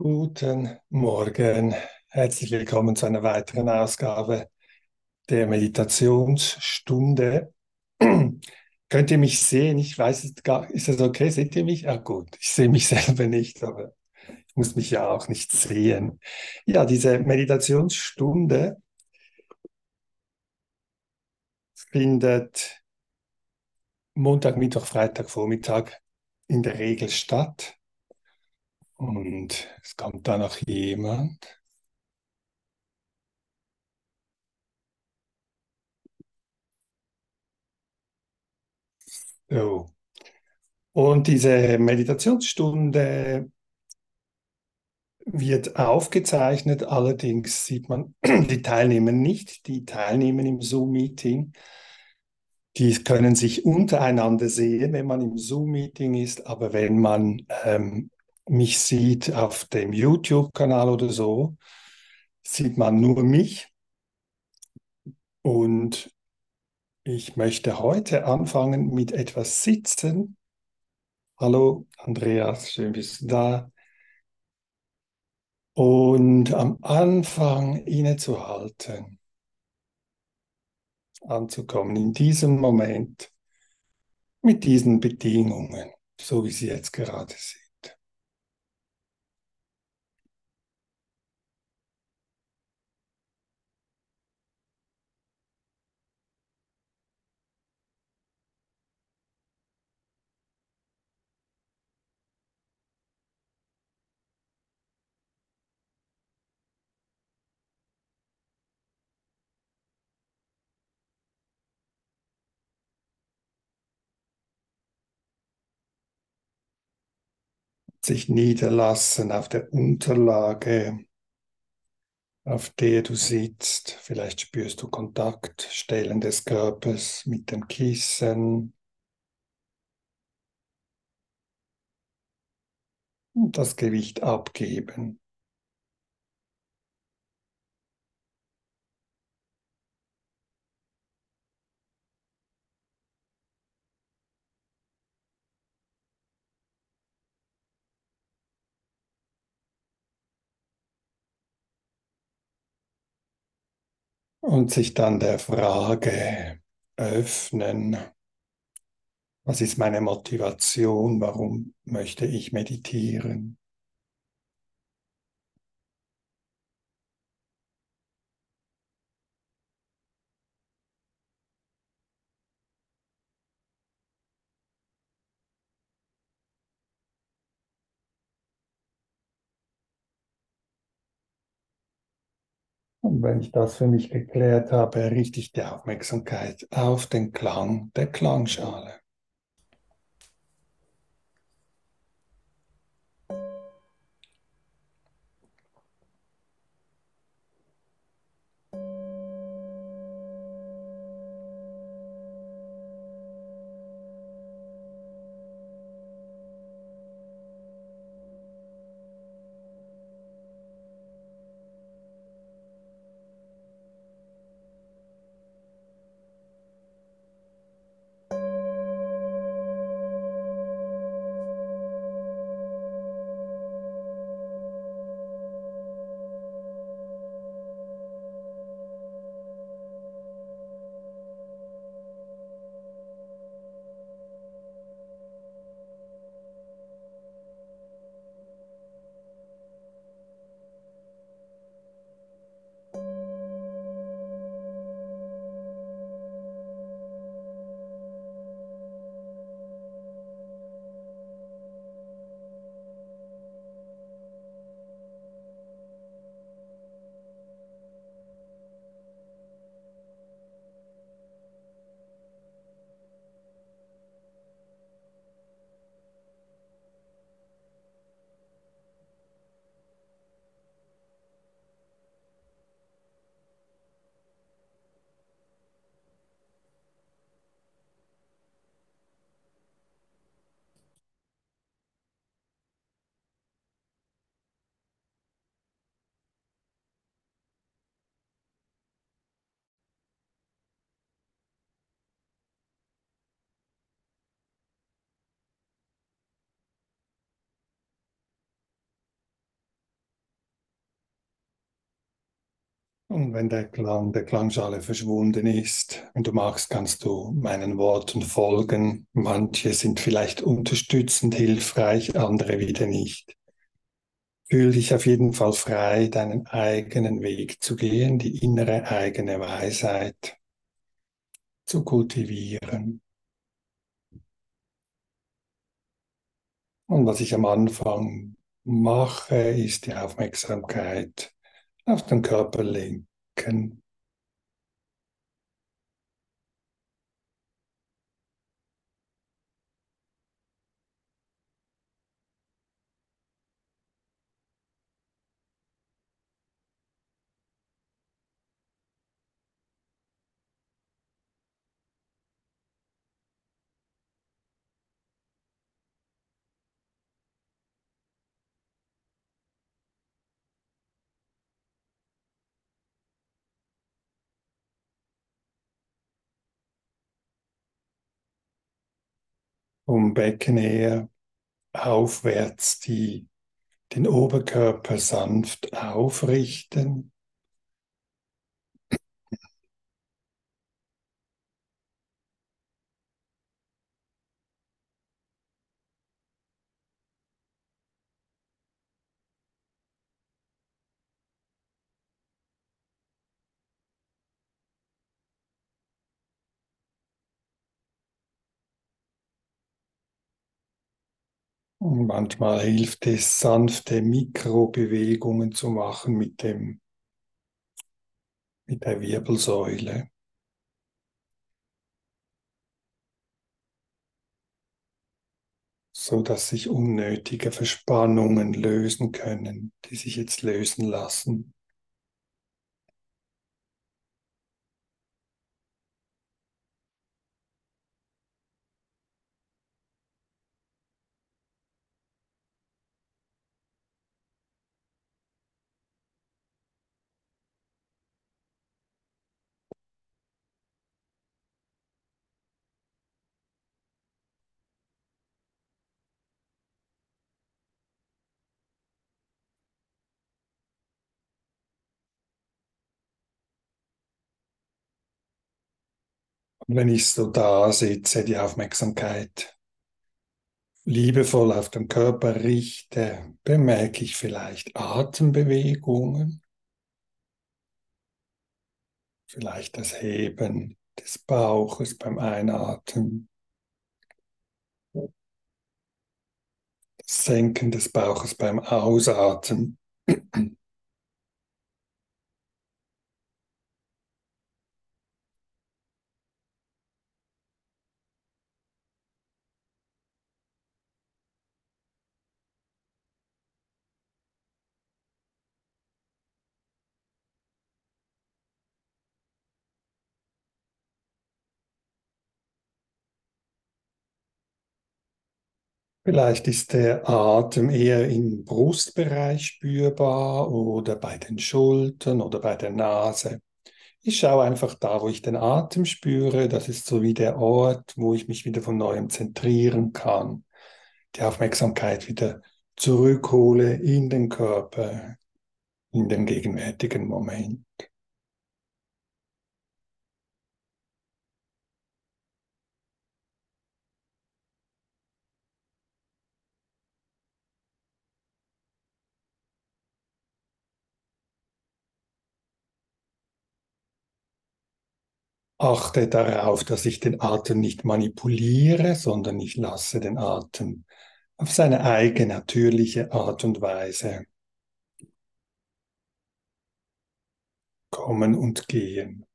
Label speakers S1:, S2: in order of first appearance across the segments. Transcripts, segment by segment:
S1: Guten Morgen, herzlich willkommen zu einer weiteren Ausgabe der Meditationsstunde. Könnt ihr mich sehen? Ich weiß es gar Ist das okay? Seht ihr mich? Ah, gut. Ich sehe mich selber nicht, aber ich muss mich ja auch nicht sehen. Ja, diese Meditationsstunde findet Montag, Mittwoch, Freitag, Vormittag in der Regel statt. Und es kommt da noch jemand. So. Und diese Meditationsstunde wird aufgezeichnet, allerdings sieht man die Teilnehmer nicht, die teilnehmen im Zoom-Meeting. Die können sich untereinander sehen, wenn man im Zoom-Meeting ist, aber wenn man ähm, mich sieht auf dem YouTube-Kanal oder so, sieht man nur mich. Und ich möchte heute anfangen mit etwas Sitzen. Hallo Andreas, schön bist du da. Und am Anfang innezuhalten, anzukommen in diesem Moment mit diesen Bedingungen, so wie sie jetzt gerade sind. Sich niederlassen auf der Unterlage, auf der du sitzt. Vielleicht spürst du Kontaktstellen des Körpers mit dem Kissen. Und das Gewicht abgeben. Und sich dann der Frage öffnen, was ist meine Motivation, warum möchte ich meditieren? Wenn ich das für mich geklärt habe, richte ich die Aufmerksamkeit auf den Klang der Klangschale. Und wenn der Klang der Klangschale verschwunden ist, wenn du magst, kannst du meinen Worten folgen. Manche sind vielleicht unterstützend hilfreich, andere wieder nicht. Fühl dich auf jeden Fall frei, deinen eigenen Weg zu gehen, die innere eigene Weisheit zu kultivieren. Und was ich am Anfang mache, ist die Aufmerksamkeit auf den Körper lenken. Vom Becken her aufwärts die, den Oberkörper sanft aufrichten. Und manchmal hilft es, sanfte Mikrobewegungen zu machen mit dem, mit der Wirbelsäule. so dass sich unnötige Verspannungen lösen können, die sich jetzt lösen lassen. Wenn ich so da sitze, die Aufmerksamkeit liebevoll auf den Körper richte, bemerke ich vielleicht Atembewegungen, vielleicht das Heben des Bauches beim Einatmen, das Senken des Bauches beim Ausatmen. Vielleicht ist der Atem eher im Brustbereich spürbar oder bei den Schultern oder bei der Nase. Ich schaue einfach da, wo ich den Atem spüre. Das ist so wie der Ort, wo ich mich wieder von neuem zentrieren kann. Die Aufmerksamkeit wieder zurückhole in den Körper, in den gegenwärtigen Moment. Achte darauf, dass ich den Atem nicht manipuliere, sondern ich lasse den Atem auf seine eigene natürliche Art und Weise kommen und gehen.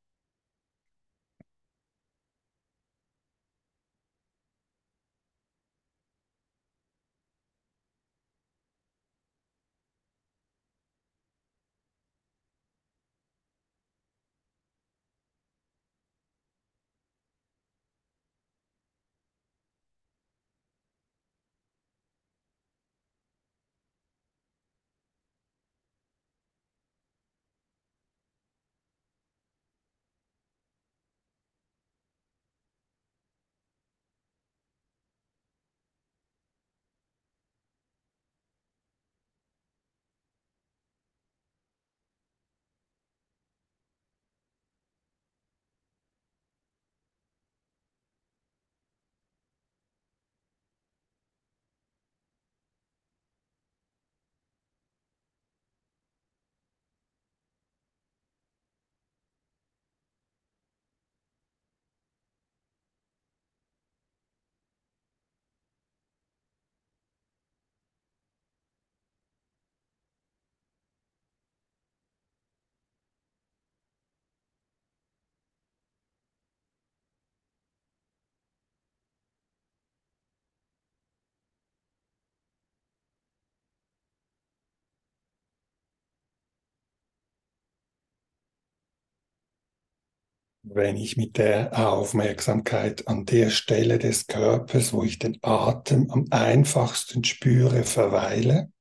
S1: Wenn ich mit der Aufmerksamkeit an der Stelle des Körpers, wo ich den Atem am einfachsten spüre, verweile,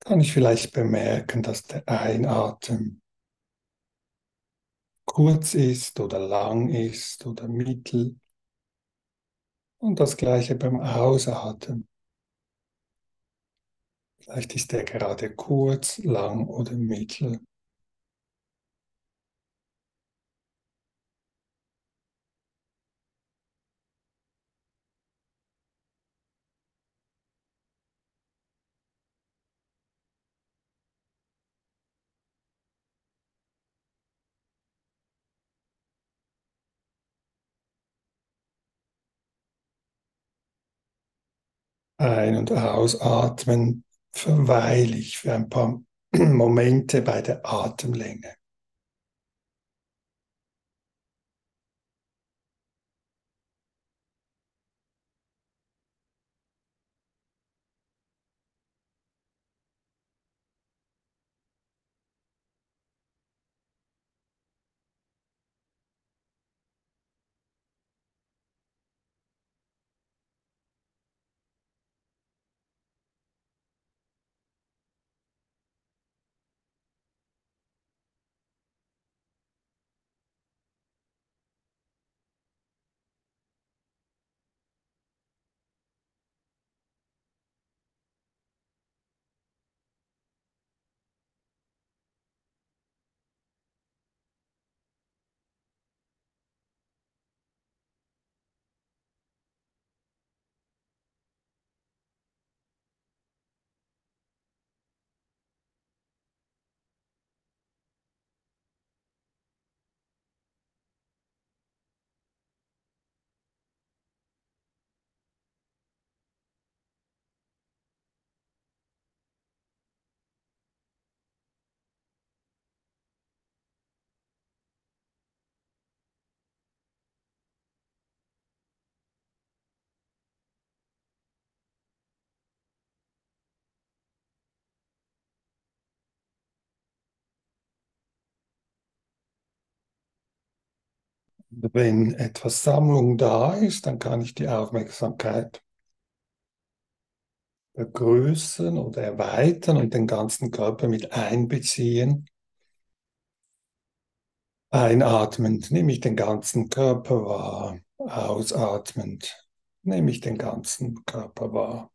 S1: kann ich vielleicht bemerken, dass der Einatmen kurz ist oder lang ist oder mittel. Und das gleiche beim Ausatmen. Vielleicht ist der gerade kurz, lang oder mittel. Ein- und ausatmen verweile ich für ein paar Momente bei der Atemlänge. Wenn etwas Sammlung da ist, dann kann ich die Aufmerksamkeit vergrößern oder erweitern und den ganzen Körper mit einbeziehen. Einatmend nehme ich den ganzen Körper wahr, ausatmend nehme ich den ganzen Körper wahr.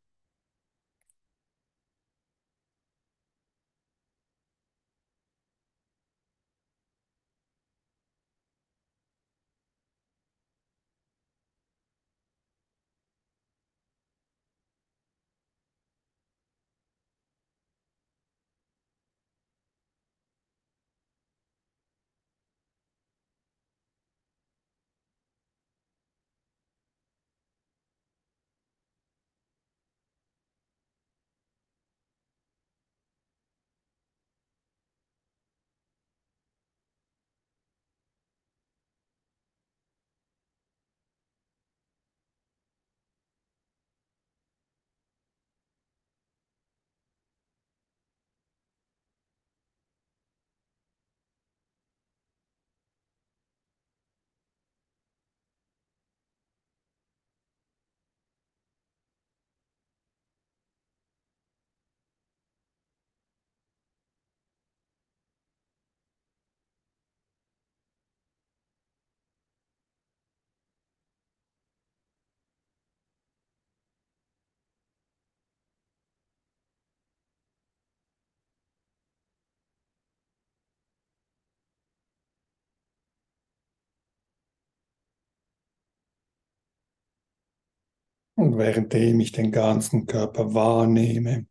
S1: Und währenddem ich den ganzen Körper wahrnehme,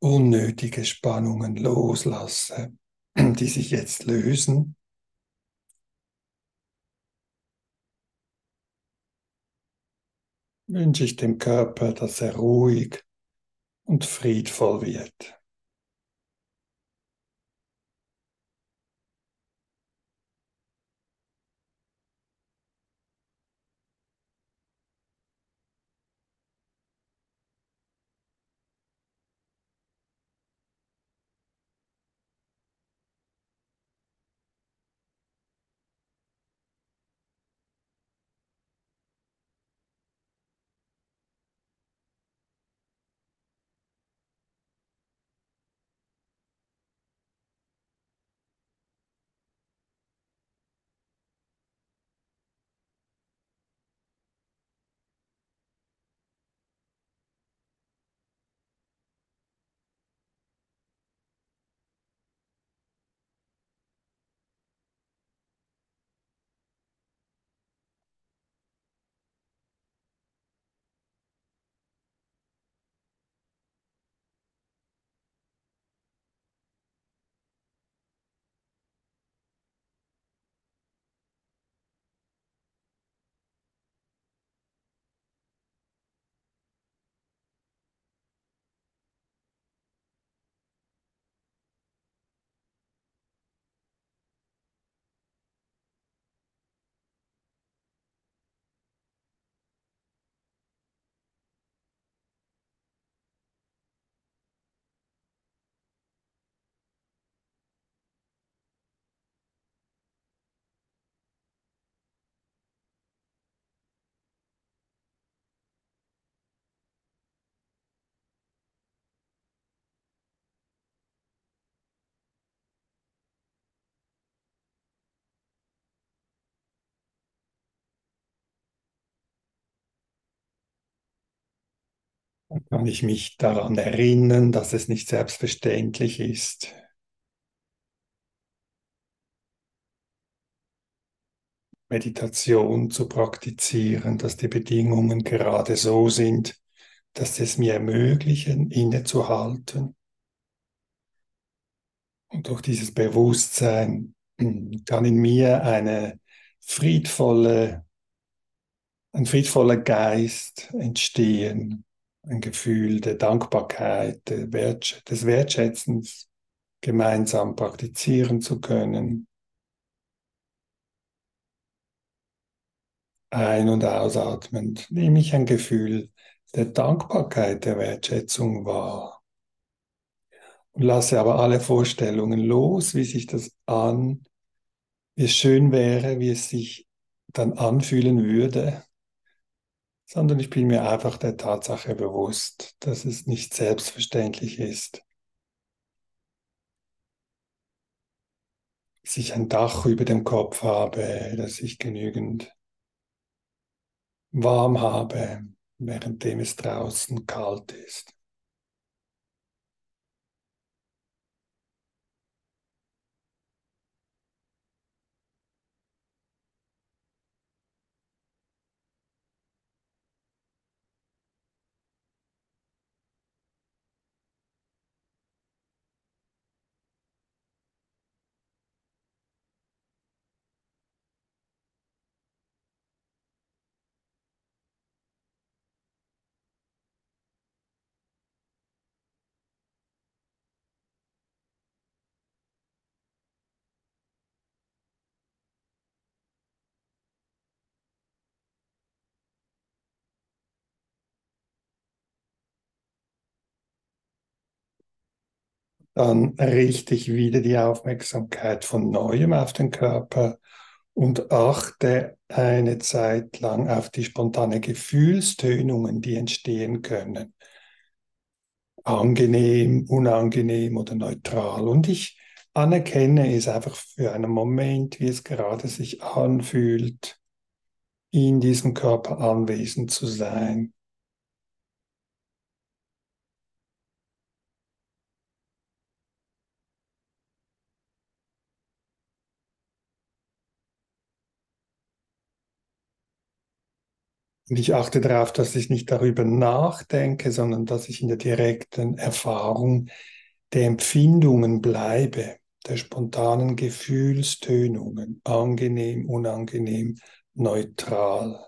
S1: unnötige Spannungen loslasse, die sich jetzt lösen, wünsche ich dem Körper, dass er ruhig und friedvoll wird. Kann ich mich daran erinnern, dass es nicht selbstverständlich ist. Meditation zu praktizieren, dass die Bedingungen gerade so sind, dass es mir ermöglichen, innezuhalten. Und durch dieses Bewusstsein kann in mir eine friedvolle, ein friedvoller Geist entstehen, ein Gefühl der Dankbarkeit, des Wertschätzens, gemeinsam praktizieren zu können. Ein- und ausatmend nehme ich ein Gefühl der Dankbarkeit, der Wertschätzung wahr. Und lasse aber alle Vorstellungen los, wie sich das an, wie es schön wäre, wie es sich dann anfühlen würde, sondern ich bin mir einfach der Tatsache bewusst, dass es nicht selbstverständlich ist, dass ich ein Dach über dem Kopf habe, dass ich genügend warm habe, währenddem es draußen kalt ist. Dann richte ich wieder die Aufmerksamkeit von neuem auf den Körper und achte eine Zeit lang auf die spontane Gefühlstönungen, die entstehen können. Angenehm, unangenehm oder neutral. Und ich anerkenne es einfach für einen Moment, wie es gerade sich anfühlt, in diesem Körper anwesend zu sein. Und ich achte darauf, dass ich nicht darüber nachdenke, sondern dass ich in der direkten Erfahrung der Empfindungen bleibe, der spontanen Gefühlstönungen, angenehm, unangenehm, neutral.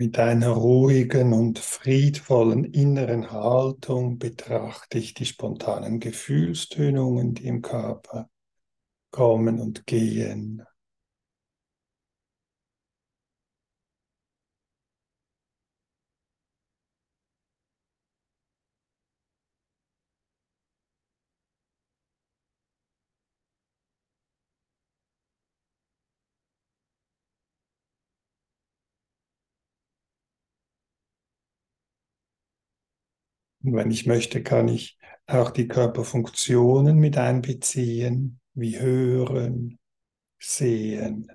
S1: Mit einer ruhigen und friedvollen inneren Haltung betrachte ich die spontanen Gefühlstönungen, die im Körper kommen und gehen. Und wenn ich möchte, kann ich auch die Körperfunktionen mit einbeziehen, wie hören, sehen,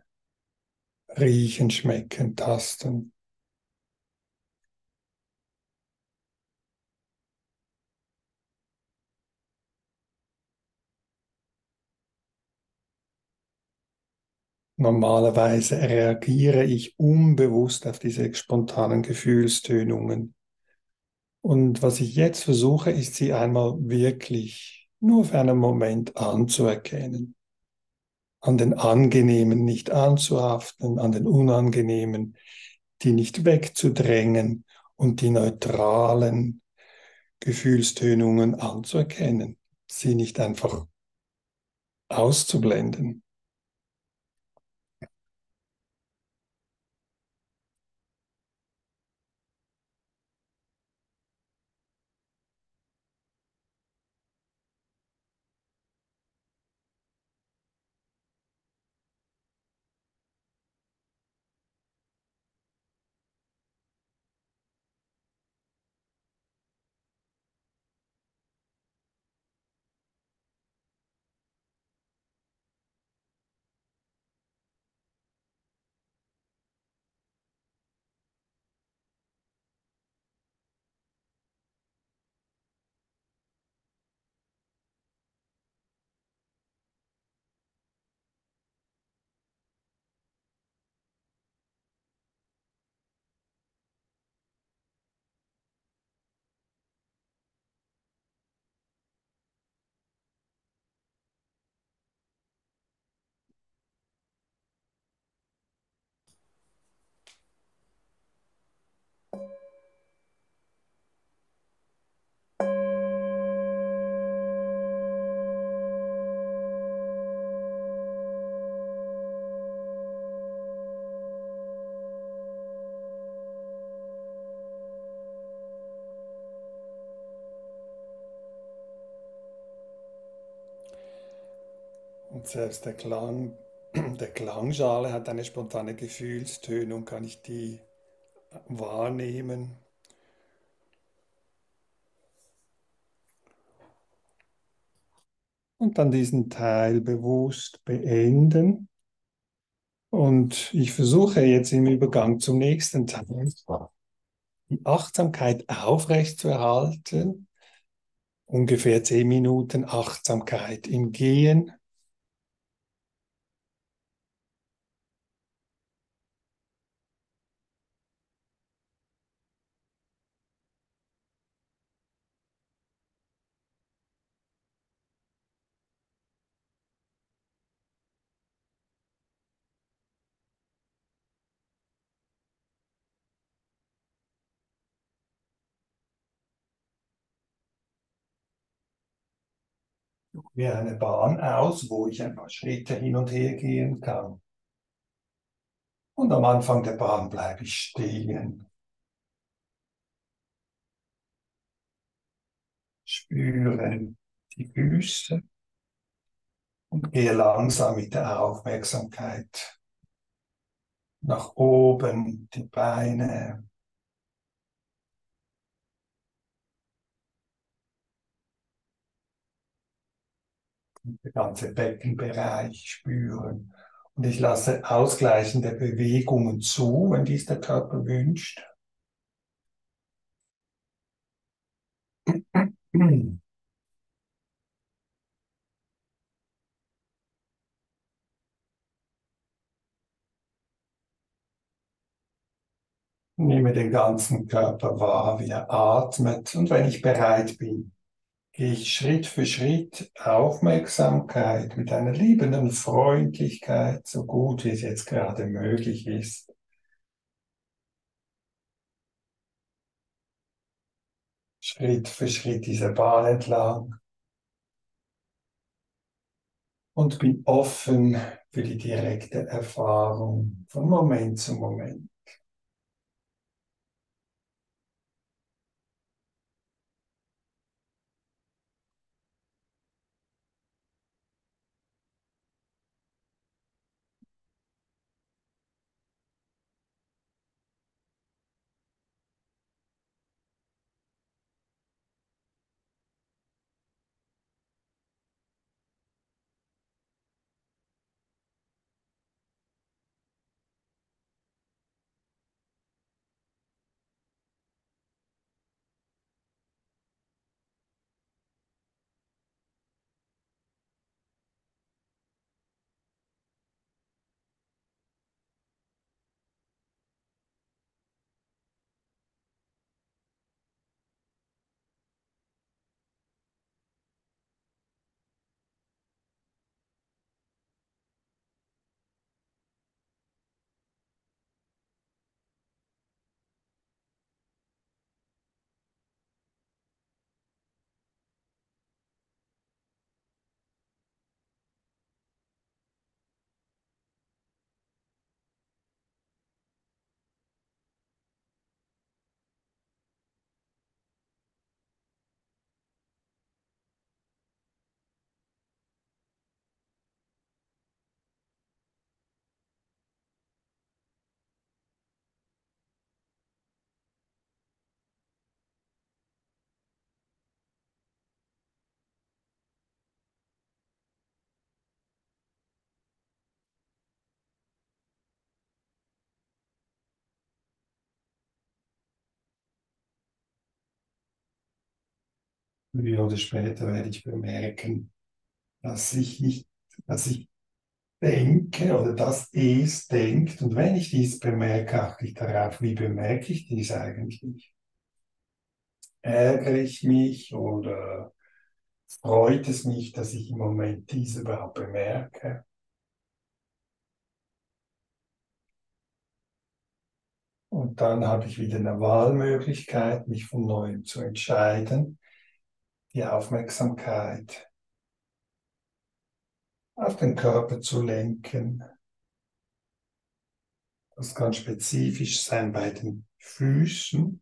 S1: riechen, schmecken, tasten. Normalerweise reagiere ich unbewusst auf diese spontanen Gefühlstönungen und was ich jetzt versuche, ist sie einmal wirklich nur für einen Moment anzuerkennen. An den Angenehmen nicht anzuhaften, an den Unangenehmen, die nicht wegzudrängen und die neutralen Gefühlstönungen anzuerkennen, sie nicht einfach auszublenden. Selbst der Klang der Klangschale hat eine spontane Gefühlstönung, kann ich die wahrnehmen. Und dann diesen Teil bewusst beenden. Und ich versuche jetzt im Übergang zum nächsten Teil die Achtsamkeit aufrechtzuerhalten. Ungefähr zehn Minuten Achtsamkeit im Gehen wie eine Bahn aus, wo ich ein paar Schritte hin und her gehen kann. Und am Anfang der Bahn bleibe ich stehen. Spüre die Füße und gehe langsam mit der Aufmerksamkeit nach oben, die Beine, der ganze Beckenbereich spüren. Und ich lasse ausgleichende Bewegungen zu, wenn dies der Körper wünscht. Nehme den ganzen Körper wahr, wie er atmet. Und wenn ich bereit bin, gehe ich Schritt für Schritt Aufmerksamkeit mit einer liebenden Freundlichkeit, so gut wie es jetzt gerade möglich ist, Schritt für Schritt dieser Bahn entlang und bin offen für die direkte Erfahrung von Moment zu Moment. Früher oder später werde ich bemerken, dass ich nicht, dass ich denke oder dass es denkt. Und wenn ich dies bemerke, achte ich darauf, wie bemerke ich dies eigentlich? Ärgere ich mich oder freut es mich, dass ich im Moment dies überhaupt bemerke? Und dann habe ich wieder eine Wahlmöglichkeit, mich von neuem zu entscheiden, die Aufmerksamkeit auf den Körper zu lenken. Das kann spezifisch sein bei den Füßen.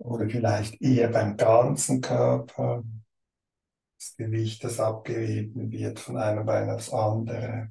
S1: Oder vielleicht eher beim ganzen Körper. Das Gewicht, das abgegeben wird von einem Bein aufs andere.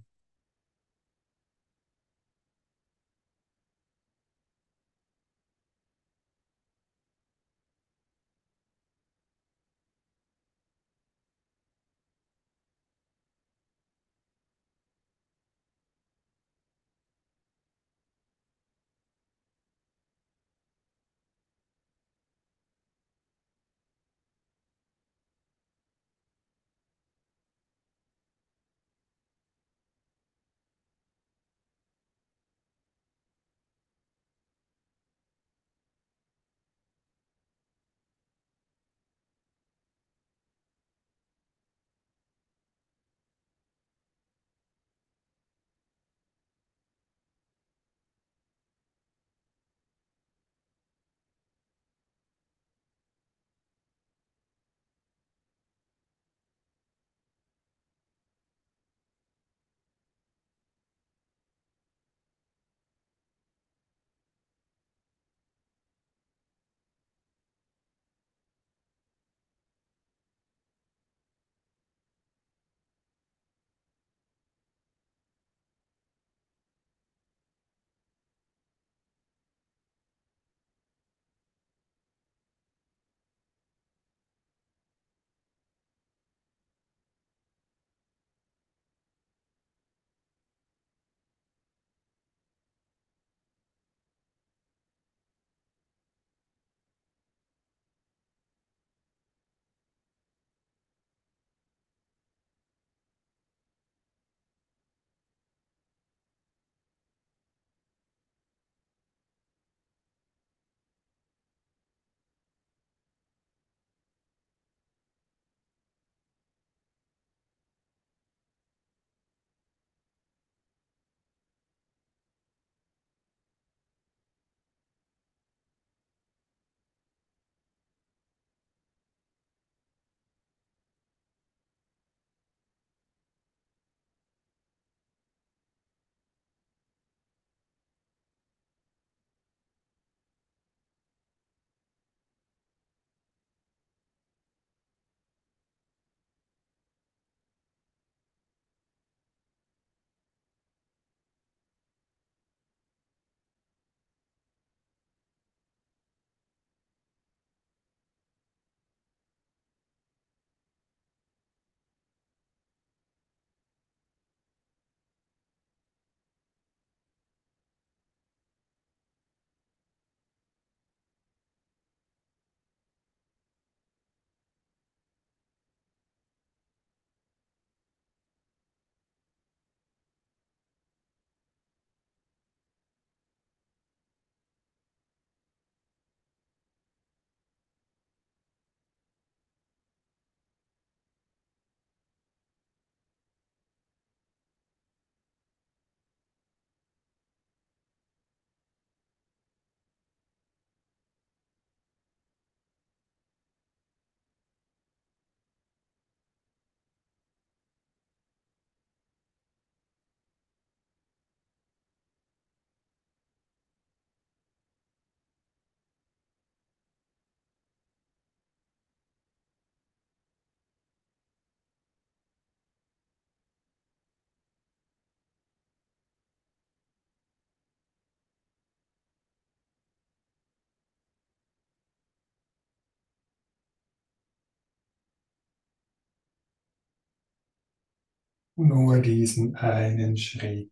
S1: Nur diesen einen Schritt,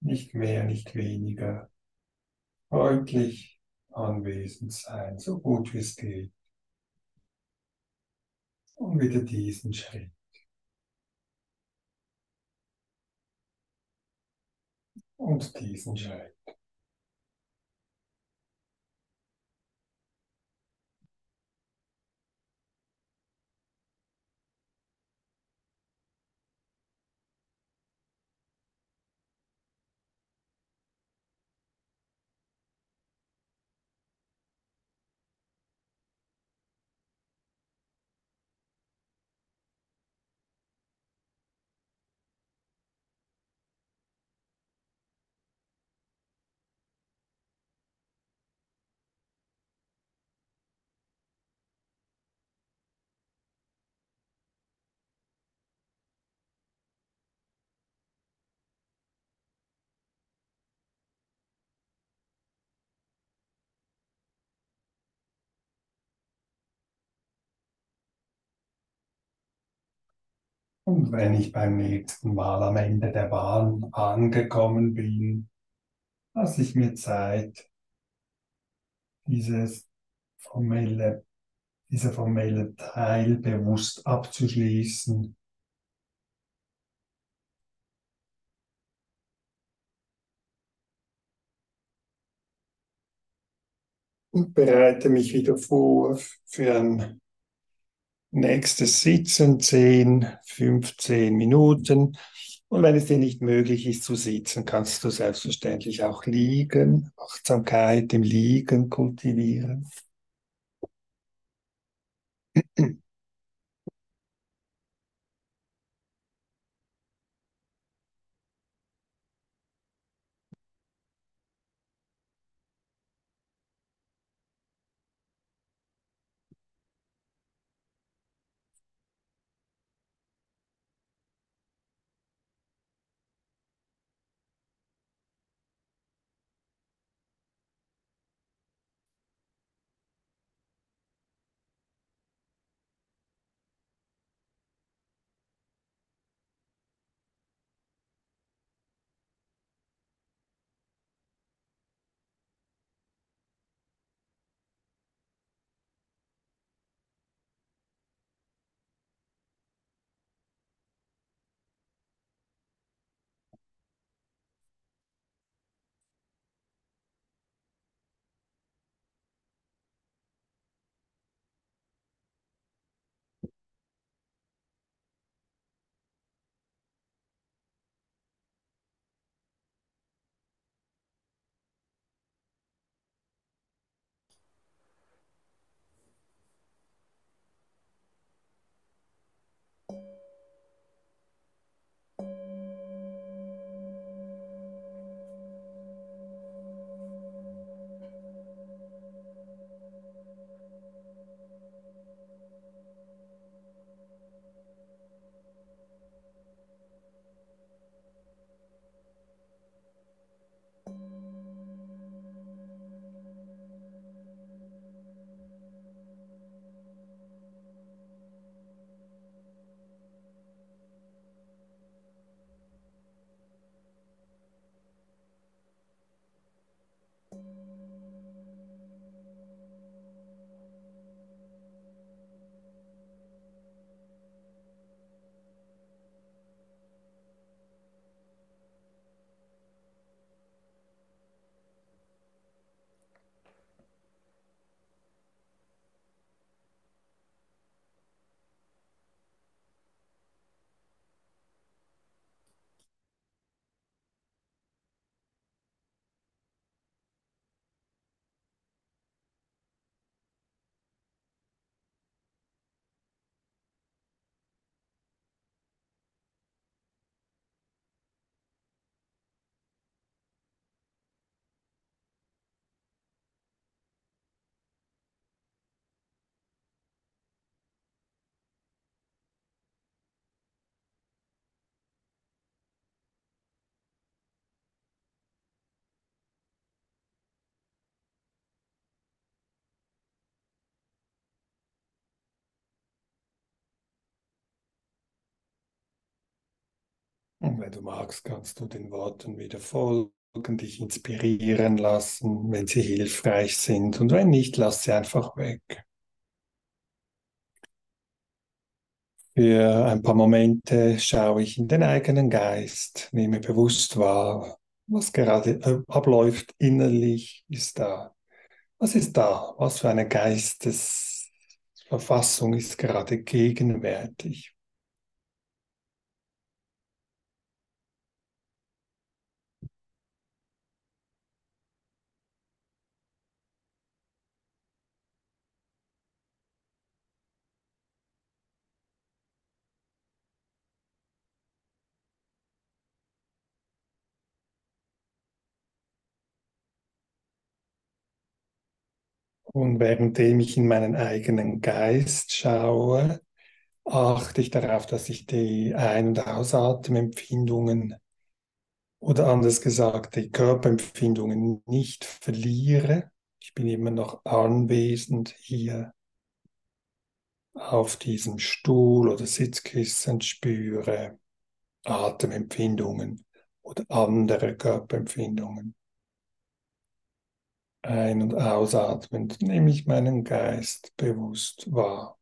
S1: nicht mehr, nicht weniger, freundlich anwesend sein, so gut wie es geht. Und wieder diesen Schritt. Und diesen Schritt. Und wenn ich beim nächsten Mal am Ende der Bahn angekommen bin, lasse ich mir Zeit, dieses formelle, dieser formelle Teil bewusst abzuschließen. Und bereite mich wieder vor für ein nächstes Sitzen, 10, 15 Minuten. Und wenn es dir nicht möglich ist zu sitzen, kannst du selbstverständlich auch liegen, Achtsamkeit im Liegen kultivieren. Und wenn du magst, kannst du den Worten wieder folgen, dich inspirieren lassen, wenn sie hilfreich sind. Und wenn nicht, lass sie einfach weg. Für ein paar Momente schaue ich in den eigenen Geist, nehme bewusst wahr, was gerade äh, abläuft innerlich, ist da. Was ist da? Was für eine Geistesverfassung ist gerade gegenwärtig? Und währenddem ich in meinen eigenen Geist schaue, achte ich darauf, dass ich die Ein- und Ausatemempfindungen oder anders gesagt, die Körperempfindungen nicht verliere. Ich bin immer noch anwesend hier auf diesem Stuhl oder Sitzkissen, spüre Atemempfindungen oder andere Körperempfindungen. Ein- und ausatmend nehme ich meinen Geist bewusst wahr.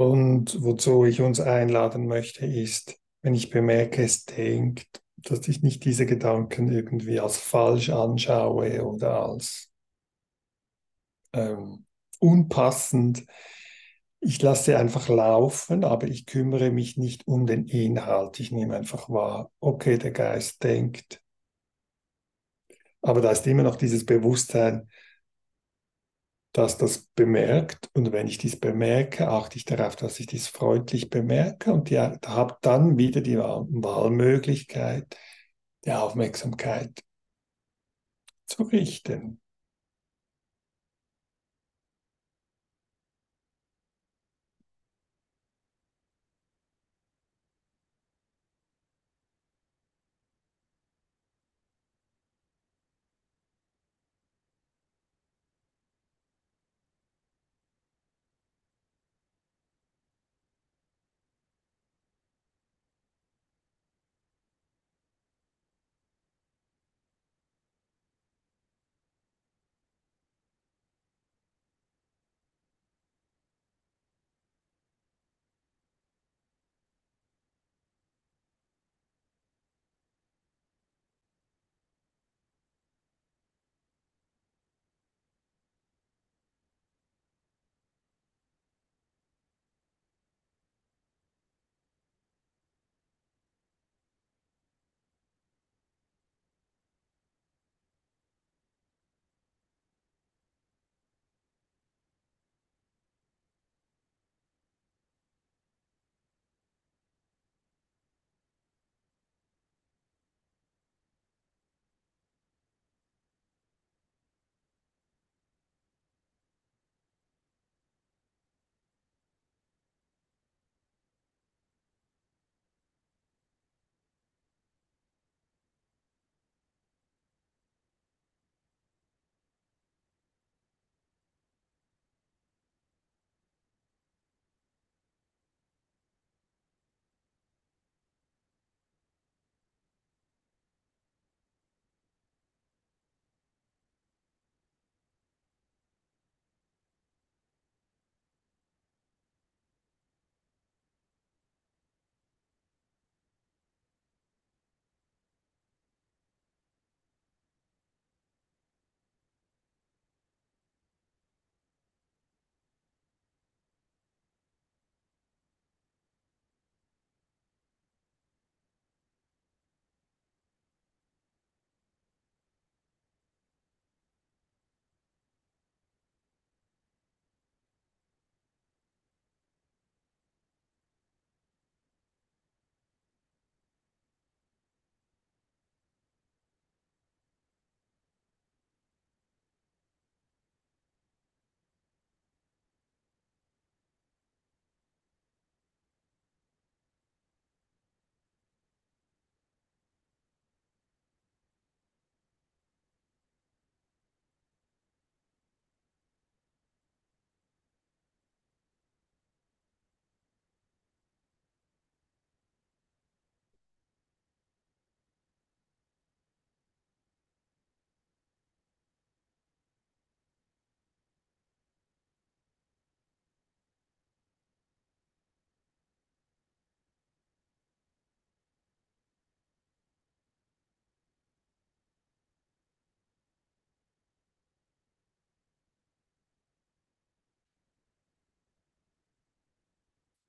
S1: Und wozu ich uns einladen möchte, ist, wenn ich bemerke, es denkt, dass ich nicht diese Gedanken irgendwie als falsch anschaue oder als ähm, unpassend. Ich lasse einfach laufen, aber ich kümmere mich nicht um den Inhalt. Ich nehme einfach wahr, okay, der Geist denkt. Aber da ist immer noch dieses Bewusstsein, dass das bemerkt. Und wenn ich dies bemerke, achte ich darauf, dass ich dies freundlich bemerke und habe dann wieder die Wahlmöglichkeit, die Aufmerksamkeit zu richten.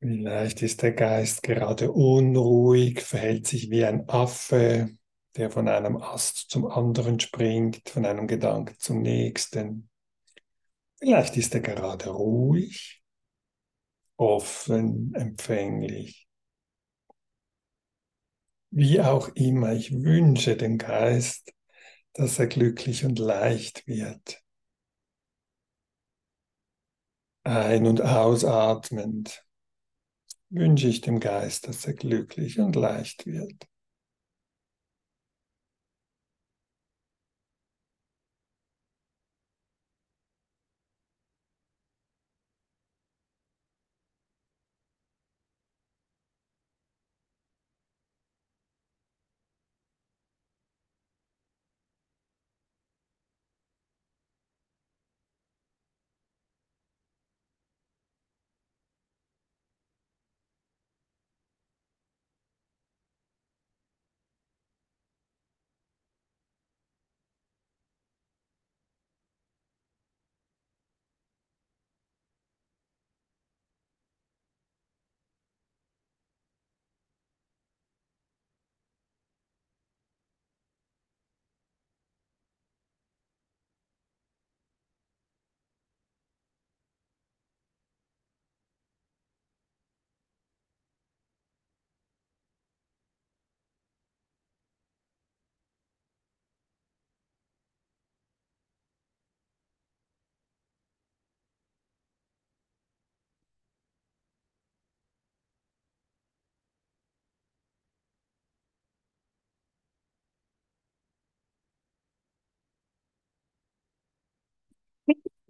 S1: Vielleicht ist der Geist gerade unruhig, verhält sich wie ein Affe, der von einem Ast zum anderen springt, von einem Gedanken zum nächsten. Vielleicht ist er gerade ruhig, offen, empfänglich. Wie auch immer, ich wünsche dem Geist, dass er glücklich und leicht wird. Ein- und ausatmend wünsche ich dem Geist, dass er glücklich und leicht wird.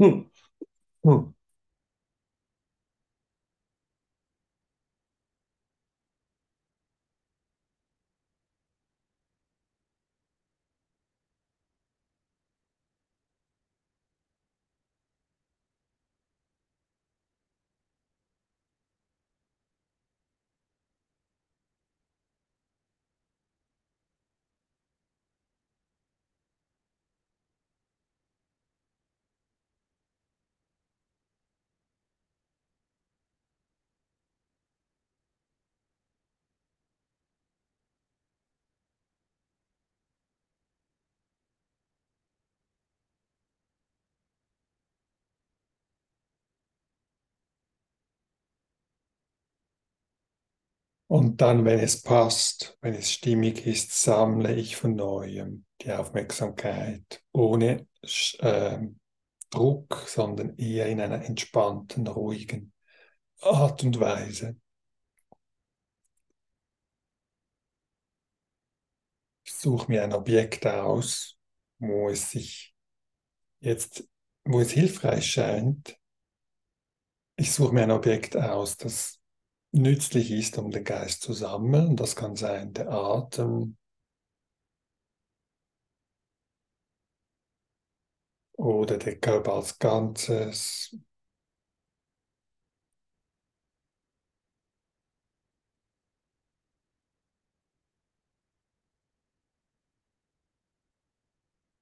S1: 嗯嗯。Und dann, wenn es passt, wenn es stimmig ist, sammle ich von neuem die Aufmerksamkeit ohne äh, Druck, sondern eher in einer entspannten, ruhigen Art und Weise. Ich suche mir ein Objekt aus, wo es sich jetzt, wo es hilfreich scheint. Ich suche mir ein Objekt aus, das nützlich ist, um den Geist zu sammeln. Das kann sein der Atem oder der Körper als Ganzes.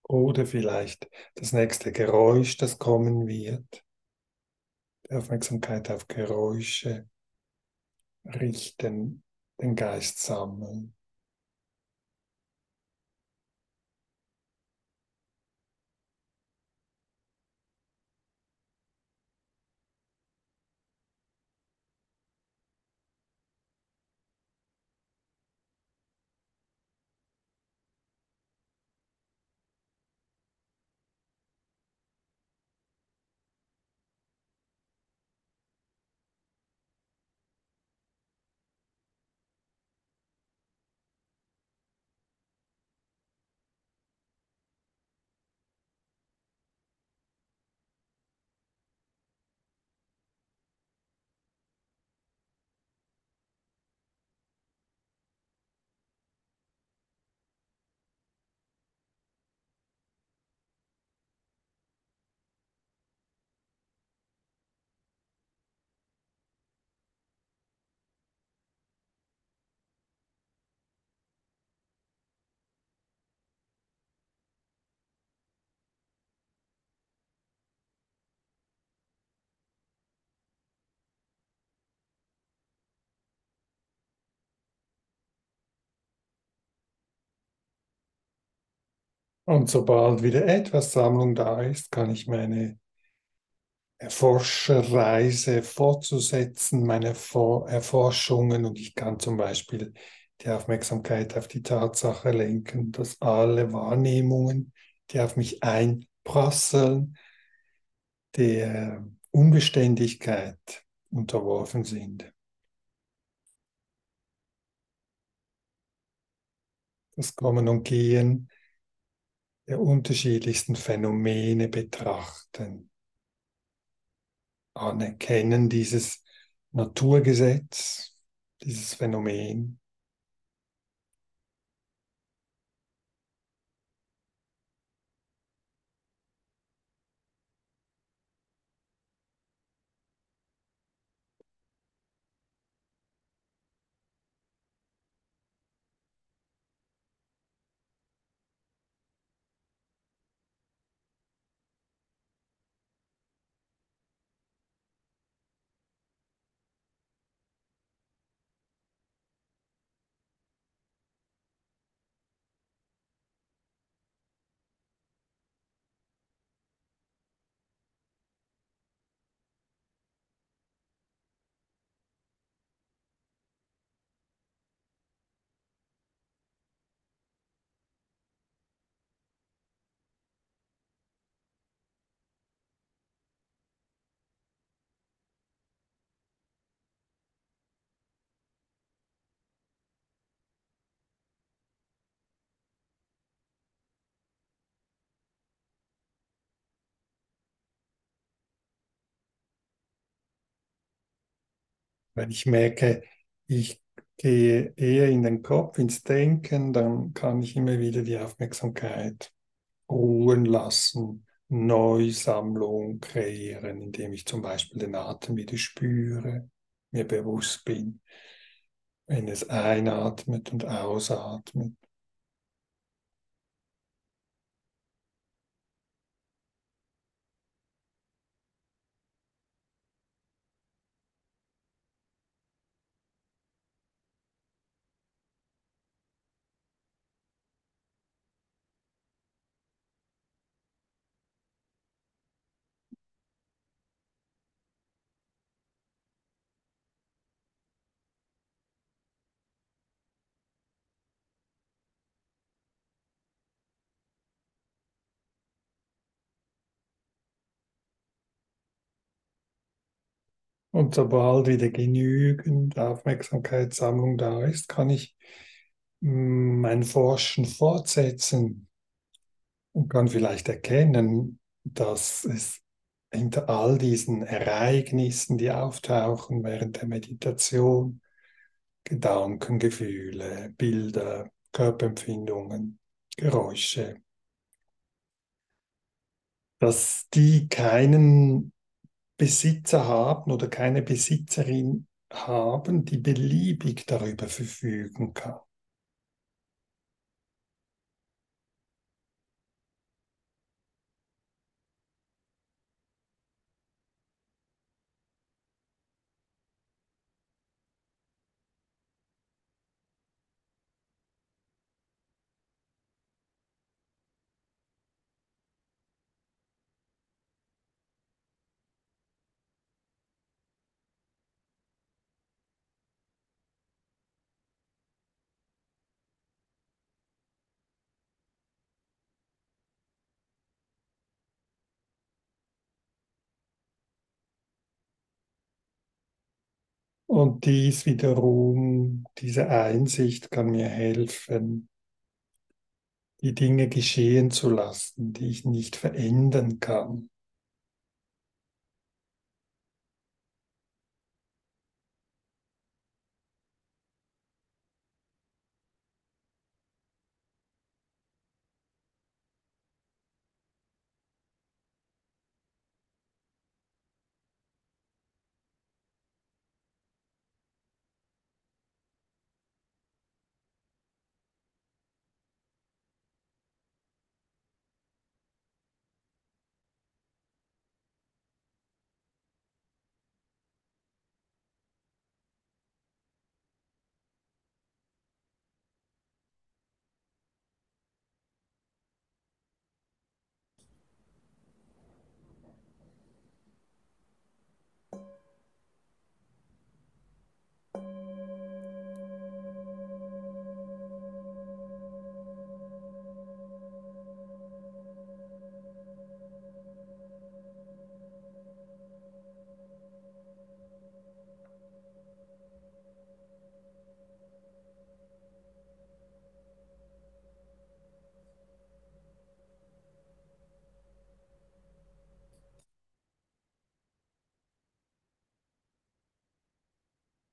S1: Oder vielleicht das nächste Geräusch, das kommen wird. Die Aufmerksamkeit auf Geräusche richten, den Geist sammeln. Und sobald wieder etwas Sammlung da ist, kann ich meine Erforscherreise fortzusetzen, meine Erforschungen und ich kann zum Beispiel die Aufmerksamkeit auf die Tatsache lenken, dass alle Wahrnehmungen, die auf mich einprasseln, der Unbeständigkeit unterworfen sind. Das Kommen und Gehen der unterschiedlichsten Phänomene betrachten, anerkennen dieses Naturgesetz, dieses Phänomen Wenn ich merke, ich gehe eher in den Kopf, ins Denken, dann kann ich immer wieder die Aufmerksamkeit ruhen lassen, Neusammlung kreieren, indem ich zum Beispiel den Atem wieder spüre, mir bewusst bin, wenn es einatmet und ausatmet. Und sobald wieder genügend Aufmerksamkeitssammlung da ist, kann ich mm, mein Forschen fortsetzen und kann vielleicht erkennen, dass es hinter all diesen Ereignissen, die auftauchen während der Meditation, Gedanken, Gefühle, Bilder, Körperempfindungen, Geräusche, dass die keinen Besitzer haben oder keine Besitzerin haben, die beliebig darüber verfügen kann. Und dies wiederum, diese Einsicht kann mir helfen, die Dinge geschehen zu lassen, die ich nicht verändern kann.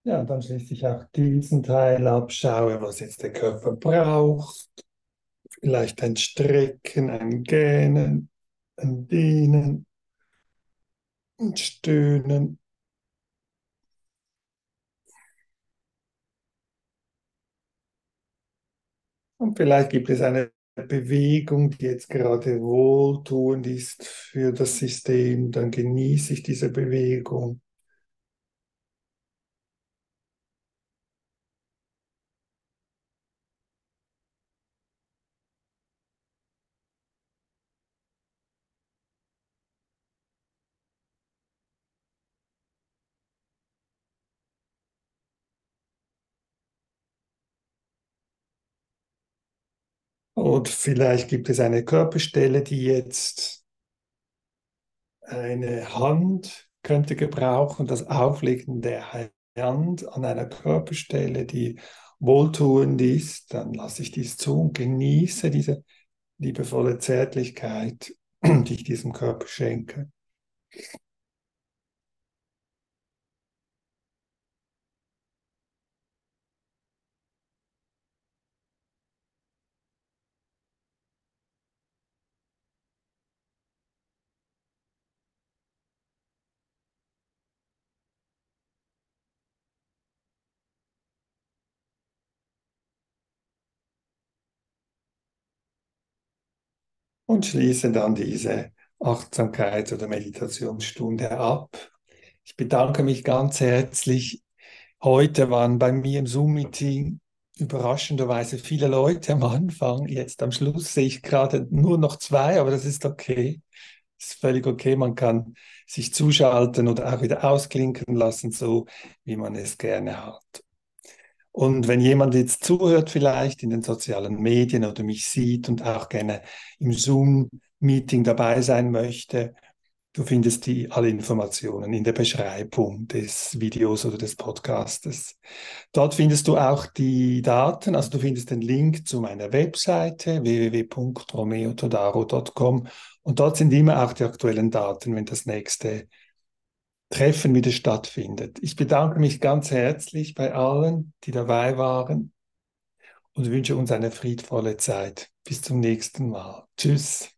S1: Ja, dann schließe ich auch diesen Teil ab, schaue, was jetzt der Körper braucht. Vielleicht ein Strecken, ein Gähnen, ein Dehnen, ein Stöhnen. Und vielleicht gibt es eine Bewegung, die jetzt gerade wohltuend ist für das System, dann genieße ich diese Bewegung. Und vielleicht gibt es eine Körperstelle, die jetzt eine Hand könnte gebrauchen, das Auflegen der Hand an einer Körperstelle, die wohltuend ist. Dann lasse ich dies zu und genieße diese liebevolle Zärtlichkeit, die ich diesem Körper schenke. Und schließe dann diese Achtsamkeits- oder Meditationsstunde ab. Ich bedanke mich ganz herzlich. Heute waren bei mir im Zoom-Meeting überraschenderweise viele Leute am Anfang. Jetzt am Schluss sehe ich gerade nur noch zwei, aber das ist okay. Das ist völlig okay. Man kann sich zuschalten oder auch wieder ausklinken lassen, so wie man es gerne hat. Und wenn jemand jetzt zuhört, vielleicht in den sozialen Medien oder mich sieht und auch gerne im Zoom-Meeting dabei sein möchte, du findest die alle Informationen in der Beschreibung des Videos oder des Podcastes. Dort findest du auch die Daten, also du findest den Link zu meiner Webseite www.romeotodaro.com und dort sind immer auch die aktuellen Daten, wenn das nächste Treffen wieder stattfindet. Ich bedanke mich ganz herzlich bei allen, die dabei waren und wünsche uns eine friedvolle Zeit. Bis zum nächsten Mal. Tschüss.